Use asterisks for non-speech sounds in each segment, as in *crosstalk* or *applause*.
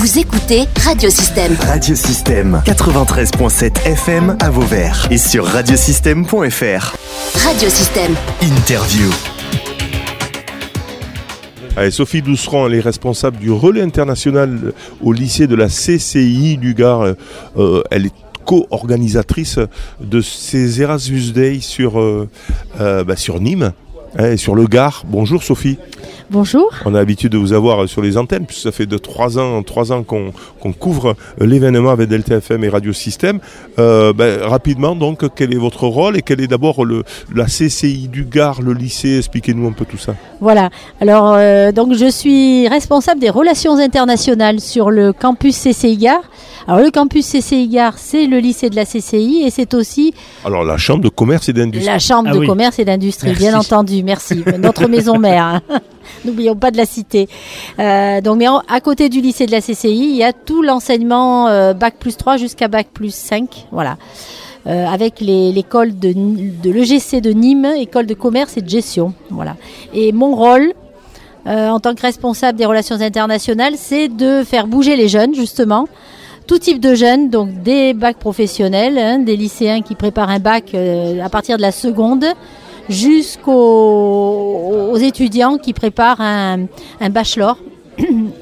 Vous écoutez Radiosystème. Radiosystème 93.7 FM à Vauvert et sur radiosystème.fr. Radiosystème. Interview. Allez, Sophie Douceran, elle est responsable du relais international au lycée de la CCI du Gard. Euh, elle est co-organisatrice de ces Erasmus Day sur, euh, euh, bah, sur Nîmes hein, et sur le Gard. Bonjour Sophie. Bonjour. On a l'habitude de vous avoir sur les antennes, puisque ça fait de trois ans, trois ans qu'on couvre l'événement avec Delta FM et Radio Système. Euh, ben, rapidement, donc, quel est votre rôle et quel est d'abord la CCI du Gard, le lycée? Expliquez-nous un peu tout ça. Voilà. Alors, euh, donc, je suis responsable des relations internationales sur le campus CCI Gare. Alors, le campus CCI Gare, c'est le lycée de la CCI et c'est aussi Alors, la chambre de commerce et d'industrie. la chambre Ah de oui. commerce et d'industrie, bien entendu. Merci. Notre maison mère. *laughs* N'oublions pas de la citer. Euh, donc, mais à côté du lycée de la CCI, il y a tout l'enseignement euh, bac plus 3 jusqu'à bac plus 5. Voilà. Euh, avec l'école de, l'EGC de Nîmes, école de commerce et de gestion. Voilà. Et mon rôle, en tant que responsable des relations internationales, c'est de faire bouger les jeunes, justement. Tout type de jeunes, donc des bacs professionnels, hein, des lycéens qui préparent un bac à partir de la seconde, jusqu'aux aux étudiants qui préparent un, un bachelor,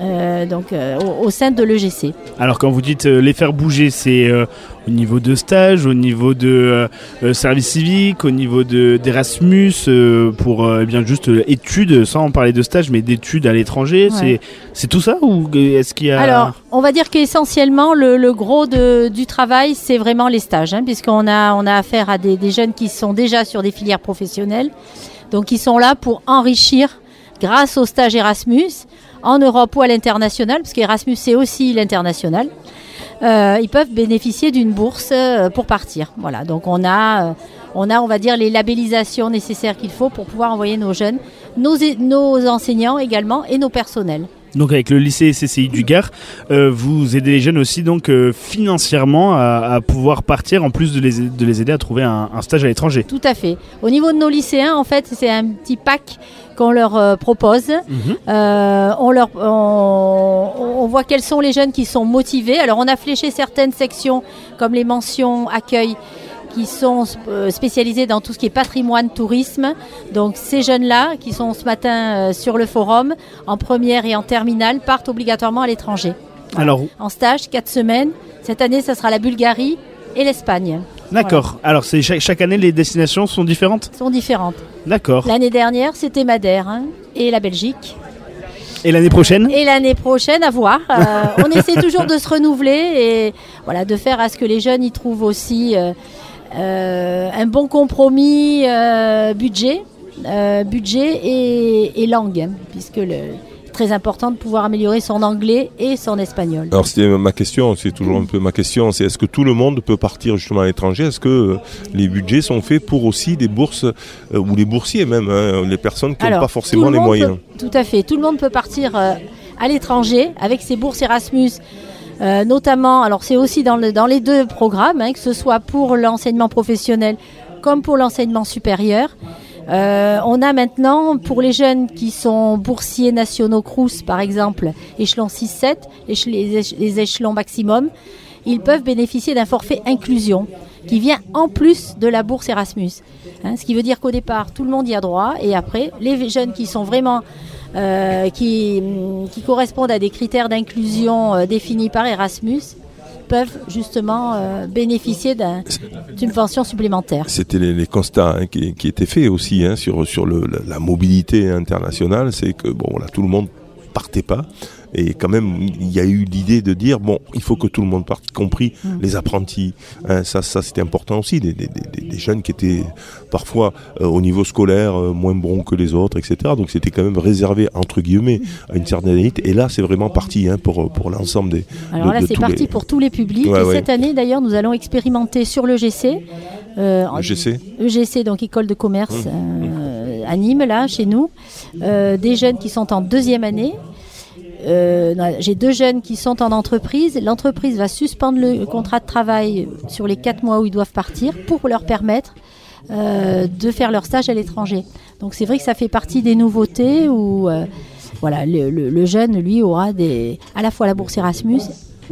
euh, donc euh, au, au sein de l'EGC. Alors quand vous dites euh, les faire bouger, c'est au niveau de stage, au niveau de service civique, au niveau de d'Erasmus euh, pour eh bien juste études, sans parler de stage, mais d'études à l'étranger. Ouais. C'est c'est tout ça ou est-ce qu'il y a Alors, on va dire qu'essentiellement, le, le gros de- du travail, c'est vraiment les stages, hein, puisqu'on a, on a affaire à des, des jeunes qui sont déjà sur des filières professionnelles, donc ils sont là pour enrichir, grâce au stage Erasmus, en Europe ou à l'international, parce qu'Erasmus, c'est aussi l'international. Euh, ils peuvent bénéficier d'une bourse euh, pour partir. Voilà, donc on a, euh, on a, on va dire, les labellisations nécessaires qu'il faut pour pouvoir envoyer nos jeunes, nos, nos enseignants également et nos personnels. donc avec le lycée CCI du Gard, euh, vous aidez les jeunes aussi donc euh, financièrement à, à pouvoir partir en plus de les, de les aider à trouver un, un stage à l'étranger. Tout à fait. Au niveau de nos lycéens, en fait, c'est un petit pack qu'on leur euh, propose. Mhm. Euh, on, leur, on, on voit quels sont les jeunes qui sont motivés. Alors, on a fléché certaines sections, comme les mentions accueil, qui sont euh, spécialisées dans tout ce qui est patrimoine, tourisme. Donc, ces jeunes-là, qui sont ce matin sur le forum, en première et en terminale, partent obligatoirement à l'étranger. Alors En stage, quatre semaines. Cette année, ça sera la Bulgarie et l'Espagne. D'accord. Alors c'est chaque, chaque année les destinations sont différentes? Sont différentes. D'accord. L'année dernière, c'était Madère hein, et la Belgique. Et l'année prochaine? Et l'année prochaine, à voir. Euh, *laughs* on essaie toujours de se renouveler et voilà, de faire à ce que les jeunes y trouvent aussi euh, euh, un bon compromis budget, budget et, et langue, hein, puisque le très important de pouvoir améliorer son anglais et son espagnol. Alors c'était ma question, c'est toujours un peu ma question, c'est est-ce que tout le monde peut partir justement à l'étranger? Est-ce que euh, les budgets sont faits pour aussi des bourses euh, ou les boursiers même, hein, les personnes qui n'ont pas forcément le les moyens? peut- tout à fait. Tout le monde peut partir euh, à l'étranger avec ses bourses Erasmus. euh, notamment, alors c'est aussi dans, le- dans les deux programmes, hein, que ce soit pour l'enseignement professionnel comme pour l'enseignement supérieur. Euh, on a maintenant, pour les jeunes qui sont boursiers nationaux Crous, par exemple, échelon 6-7, éche- les éche- les échelons maximum, ils peuvent bénéficier d'un forfait inclusion qui vient en plus de la bourse Erasmus. Hein, ce qui veut dire qu'au départ, tout le monde y a droit et après, les jeunes qui sont vraiment euh, qui, qui correspondent à des critères d'inclusion euh, définis par Erasmus peuvent justement euh, bénéficier d'un- d'une pension supplémentaire. C'était les, constats hein, qui, étaient faits aussi hein, sur, sur la mobilité internationale, c'est que bon, là, tout le monde partait pas. Et quand même, il y a eu l'idée de dire bon, il faut que tout le monde parte, y compris Mm. les apprentis. Hein, ça, ça c'était important aussi. Des, des, des, des jeunes qui étaient parfois euh, au niveau scolaire euh, moins bons que les autres, etc. Donc c'était quand même réservé entre guillemets à une certaine élite. Et là, c'est vraiment parti hein, pour pour l'ensemble des. Alors de- là, de c'est parti les- pour tous les publics. Ouais, et ouais. cette année, d'ailleurs, nous allons expérimenter sur le GC. euh, en- GC. EGC, donc école de commerce euh, à Nîmes, là, chez nous. Des jeunes qui sont en deuxième année. Euh, J'ai deux jeunes qui sont en entreprise. L'entreprise va suspendre le contrat de travail sur les quatre mois où ils doivent partir pour leur permettre euh, de faire leur stage à l'étranger. Donc c'est vrai que ça fait partie des nouveautés où euh, voilà, le, jeune, lui, aura à la fois la bourse Erasmus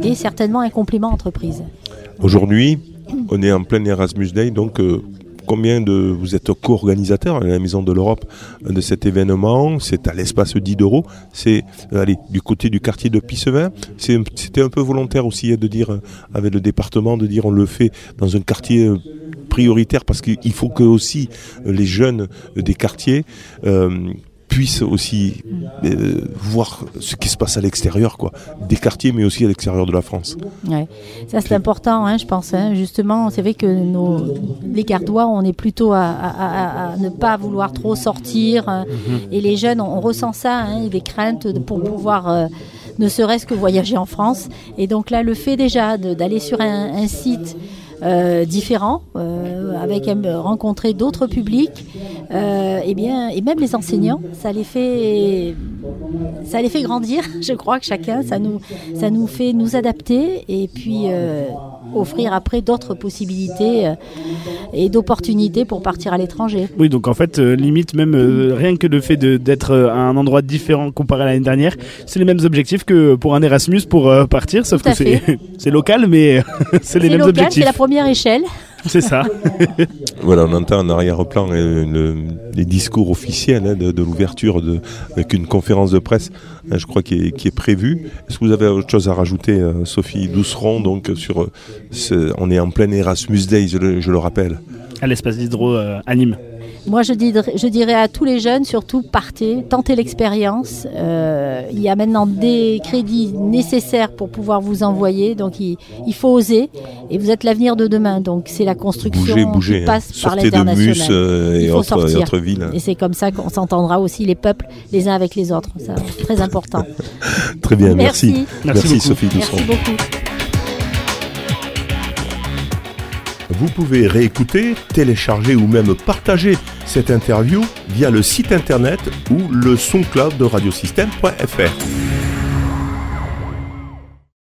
et certainement un complément entreprise. Aujourd'hui, on est en plein Erasmus Day, donc combien de vous êtes co-organisateur à la Maison de l'Europe euh, de cet événement? C'est à l'espace 10 d'euros. C'est euh, du côté du quartier de Pissevin. C'était un peu volontaire aussi euh, de dire euh, avec le département de dire on le fait dans un quartier prioritaire parce qu'il faut que aussi les jeunes des quartiers puissent aussi euh, voir ce qui se passe à l'extérieur, quoi, des quartiers, mais aussi à l'extérieur de la France. Ouais. Ça c'est important, hein, je pense. hein. Justement, c'est vrai que nos, les gardois, on est plutôt à, à- à- à ne pas vouloir trop sortir. hein. Et les jeunes, on, on ressent ça, hein, des craintes pour pouvoir euh, ne serait-ce que voyager en France. Et donc là, le fait déjà d'aller sur un, un site euh, différent, euh, avec rencontrer d'autres publics, euh, et bien, et même les enseignants, ça les fait, ça les fait grandir. *laughs* Je crois que chacun, ça nous, ça nous fait nous adapter et puis euh, offrir après d'autres possibilités euh, et d'opportunités pour partir à l'étranger. Oui, donc en fait, limite même rien que le fait d'être à un endroit différent comparé à l'année dernière, c'est les mêmes objectifs que pour un Erasmus pour partir, sauf que *laughs* c'est local, mais *laughs* c'est les mêmes local, c'est objectifs. la première échelle. C'est ça. *laughs* Voilà, on entend en arrière-plan le- les discours officiels hein, de, de l'ouverture avec une conférence de presse, hein, je crois, qui est, qui est prévue. Est-ce que vous avez autre chose à rajouter, euh, Sophie Douceron donc, sur, euh, On est en plein Erasmus Day, je le rappelle. À l'espace d'hydro euh, à Nîmes. Moi, je dirais, je dirais à tous les jeunes, surtout partez, tentez l'expérience. Euh, il y a maintenant des crédits nécessaires pour pouvoir vous envoyer, donc il, il faut oser. Et vous êtes l'avenir de demain, donc c'est la construction Bougez, bougez. qui hein. passe par Sortez de Mus l'international. euh, Il et, faut autres, et c'est comme ça qu'on s'entendra aussi les peuples les uns avec les autres. C'est très important. *laughs* Très bien, merci. Merci beaucoup. Sophie. Merci beaucoup. Vous pouvez réécouter, télécharger ou même partager cette interview via le site internet ou le SoundCloud de radiosystème.fr.